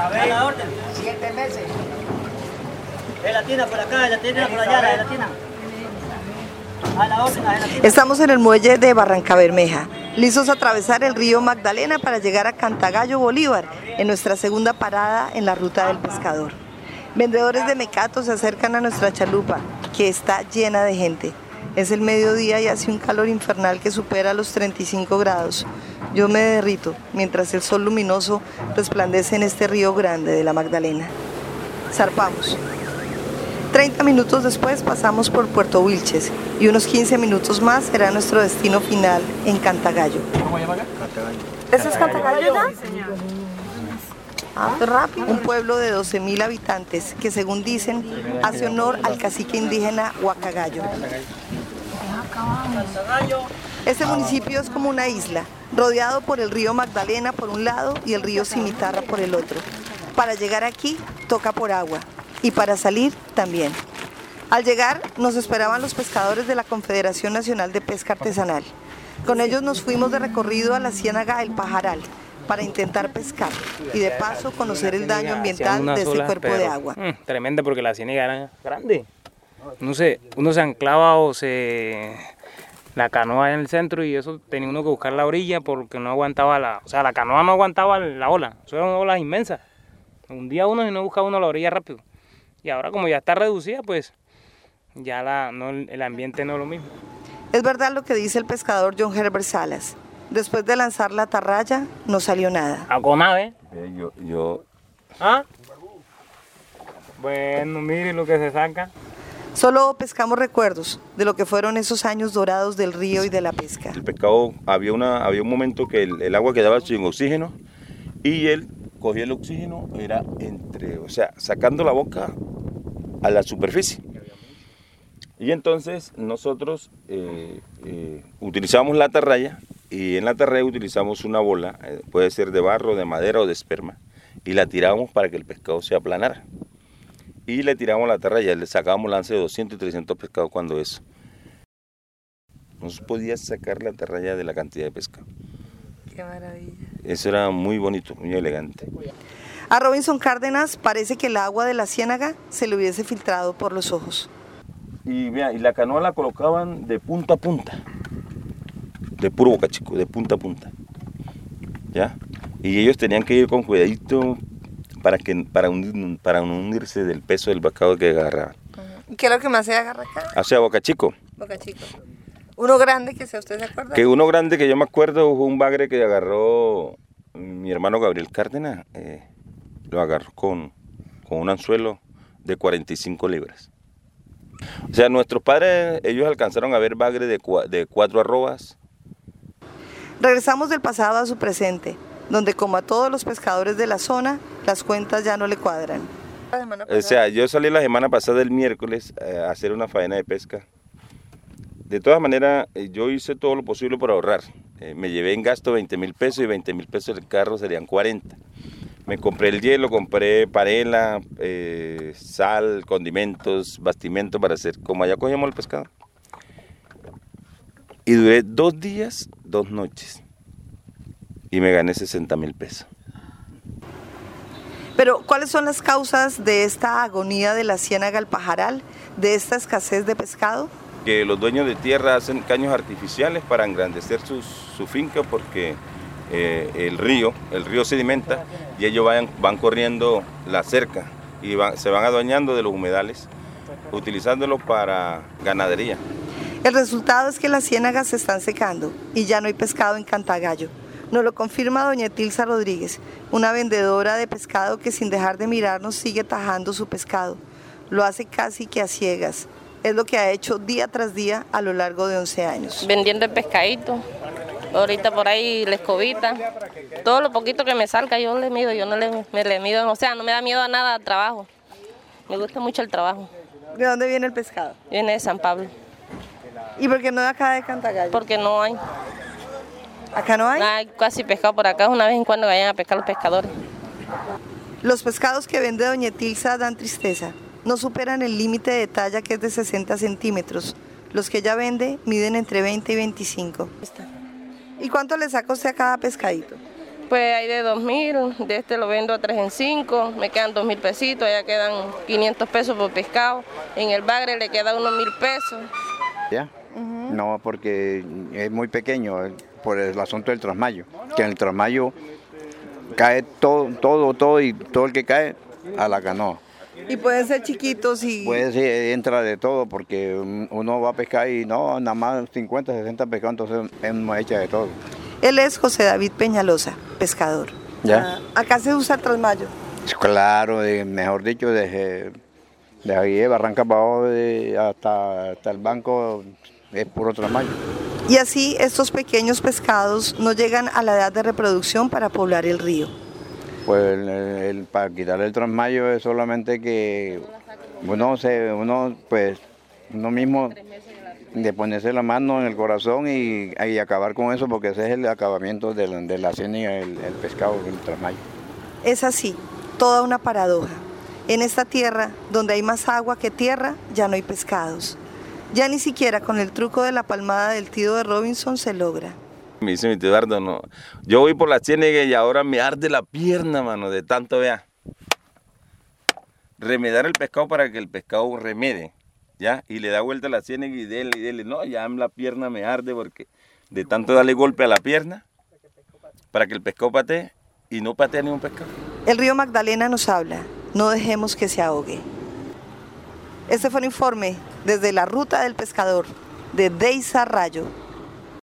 A la orden. Siete meses. De la tienda por acá, de la tienda por allá, de la tienda. A la orden, a la tienda. Estamos en el muelle de Barranca Bermeja, listos a atravesar el río Magdalena para llegar a Cantagallo Bolívar, en nuestra segunda parada en la ruta del pescador. Vendedores de mecato se acercan a nuestra chalupa, que está llena de gente. Es el mediodía y hace un calor infernal que supera los 35 grados. Yo me derrito mientras el sol luminoso resplandece en este río grande de la Magdalena. Zarpamos. 30 minutos después pasamos por Puerto Wilches y unos 15 minutos más será nuestro destino final en Cantagallo. ¿Cómo llama acá? ¿Ese es Cantagallo ya? Ah, rápido. Un pueblo de 12.000 habitantes que según dicen hace honor al cacique indígena Huacagayo. Este municipio es como una isla, rodeado por el río Magdalena por un lado y el río Cimitarra por el otro. Para llegar aquí toca por agua y para salir también. Al llegar nos esperaban los pescadores de la Confederación Nacional de Pesca Artesanal. Con ellos nos fuimos de recorrido a la ciénaga El Pajaral para intentar pescar y de paso conocer el daño ambiental de este cuerpo de agua. Mm, tremenda porque la ciénaga era grande. No sé, uno se anclaba o se la canoa en el centro y eso tenía uno que buscar la orilla porque no aguantaba la, o sea, la canoa no aguantaba la ola, eso eran olas inmensas. Un día uno y no buscaba uno la orilla rápido. Y ahora como ya está reducida, pues ya la, no, el ambiente no es lo mismo. Es verdad lo que dice el pescador John Herbert Salas. Después de lanzar la atarraya, no salió nada. ¿A con ave? Eh, Yo, yo, ¿Ah? Bueno, mire lo que se saca. Solo pescamos recuerdos de lo que fueron esos años dorados del río y de la pesca. el pescado, había, había un momento que el, agua quedaba sin oxígeno y él cogía el oxígeno, era entre, o sea, sacando la boca a la superficie. Y entonces nosotros eh, eh, utilizamos la atarraya y en la atarraya utilizamos una bola, eh, puede ser de barro, de madera o de esperma, y la tirábamos para que el pescado se aplanara. Y le tiramos la atarraya, le sacábamos lance de 200 y 300 pescados cuando eso. No se podía sacar la atarraya de la cantidad de pescado. Qué maravilla. Eso era muy bonito, muy elegante. A Robinson Cárdenas parece que el agua de la ciénaga se le hubiese filtrado por los ojos. Y, vea, y la canoa la colocaban de punta a punta. De puro boca chico, de punta a punta. ¿Ya? Y ellos tenían que ir con cuidadito para, que, para, hundir- para no hundirse del peso del pescado que agarraban. ¿Qué es lo que más se agarra acá? O sea, boca chico. Boca Chico. Uno grande que sea usted se acuerda. Que uno grande que yo me acuerdo fue un bagre que agarró mi hermano Gabriel Cárdenas. eh, lo agarró con, con un anzuelo de 45 libras. O sea, nuestros padres, ellos alcanzaron a ver bagre de, de cuatro arrobas. Regresamos del pasado a su presente, donde como a todos los pescadores de la zona, las cuentas ya no le cuadran. O sea, yo salí la semana pasada el miércoles eh, a hacer una faena de pesca. De todas maneras, eh, yo hice todo lo posible por ahorrar. Eh, me llevé en gasto 20 mil pesos y 20 mil pesos del carro serían 40. Me compré el hielo, compré parela, eh, sal, condimentos, bastimento para hacer como allá cogíamos el pescado. Y duré dos días, dos noches. Y me gané 60 mil pesos. Pero, ¿cuáles son las causas de esta agonía de la ciénaga al pajaral, de esta escasez de pescado? que los dueños de tierra hacen caños artificiales para engrandecer sus- su finca porque eh, el río, el río sedimenta y ellos van corriendo la cerca y van- se van adueñando de los humedales utilizándolos para ganadería. El resultado es que las ciénagas se están secando y ya no hay pescado en Cantagallo. Nos lo confirma doña Etilsa Rodríguez, una vendedora de pescado que sin dejar de mirarnos sigue tajando su pescado. Lo hace casi que a ciegas. Es lo que ha hecho día tras día a lo largo de 11 años. vendiendo el pescadito. Ahorita por ahí la escobita. Todo lo poquito que me salga yo le mido, yo no le, me le mido, o sea, no me da miedo a nada al trabajo. Me gusta mucho el trabajo. ¿De dónde viene el pescado? Viene de San Pablo, ¿Y por qué no de acá de Cantagallo? porque no hay, ¿Acá no hay? no hay casi pescado por acá, una vez en cuando vayan a pescar los pescadores. Los pescados que vende doña Etilsa dan tristeza. No superan el límite de talla que es de 60 centímetros. Los que ella vende miden entre 20 y 25. ¿Y cuánto le saca usted a cada pescadito? Pues hay de 2.000, de este lo vendo a 3 en 5, me quedan 2.000 pesitos, allá quedan 500 pesos por pescado, en el bagre le queda unos 1.000 pesos. ¿Ya? No, porque es muy pequeño por el asunto del trasmayo, que en el trasmayo cae todo, todo, todo y todo el que cae a la canoa. Y pueden ser chiquitos y... Puede ser, entra de todo, porque un- uno va a pescar y no, nada más 50, 60 pescados, entonces uno echa de todo. Él es José David Peñalosa, pescador. ¿Ya? Ah, acá se usa el trasmayo. Claro, de- mejor dicho, desde, de ahí de Barranca para abajo hasta, hasta el banco es puro trasmayo. Y así estos pequeños pescados no llegan a la edad de reproducción para poblar el río. Pues el- el- para quitar el trasmayo es solamente que uno se, uno pues uno mismo de ponerse la mano en el corazón y, y acabar con eso porque ese es el acabamiento de la, de la el, el pescado, el trasmayo. Es así, toda una paradoja. En esta tierra, donde hay más agua que tierra, ya no hay pescados. Ya ni siquiera con el truco de la palmada del tío de Robinson se logra. Me dice mi tío Eduardo, no. Yo voy por la ciénaga y ahora me arde la pierna, mano, de tanto, vea. Remedar el pescado para que el pescado remede, ¿ya? Y le da vuelta a la ciénaga y dele, y dele. No, ya la pierna me arde porque de tanto darle golpe a la pierna para que el pescado patee y no patea ni un pescado. El río Magdalena nos habla, no dejemos que se ahogue. Este fue un informe desde la ruta del pescador de Deisa Rayo.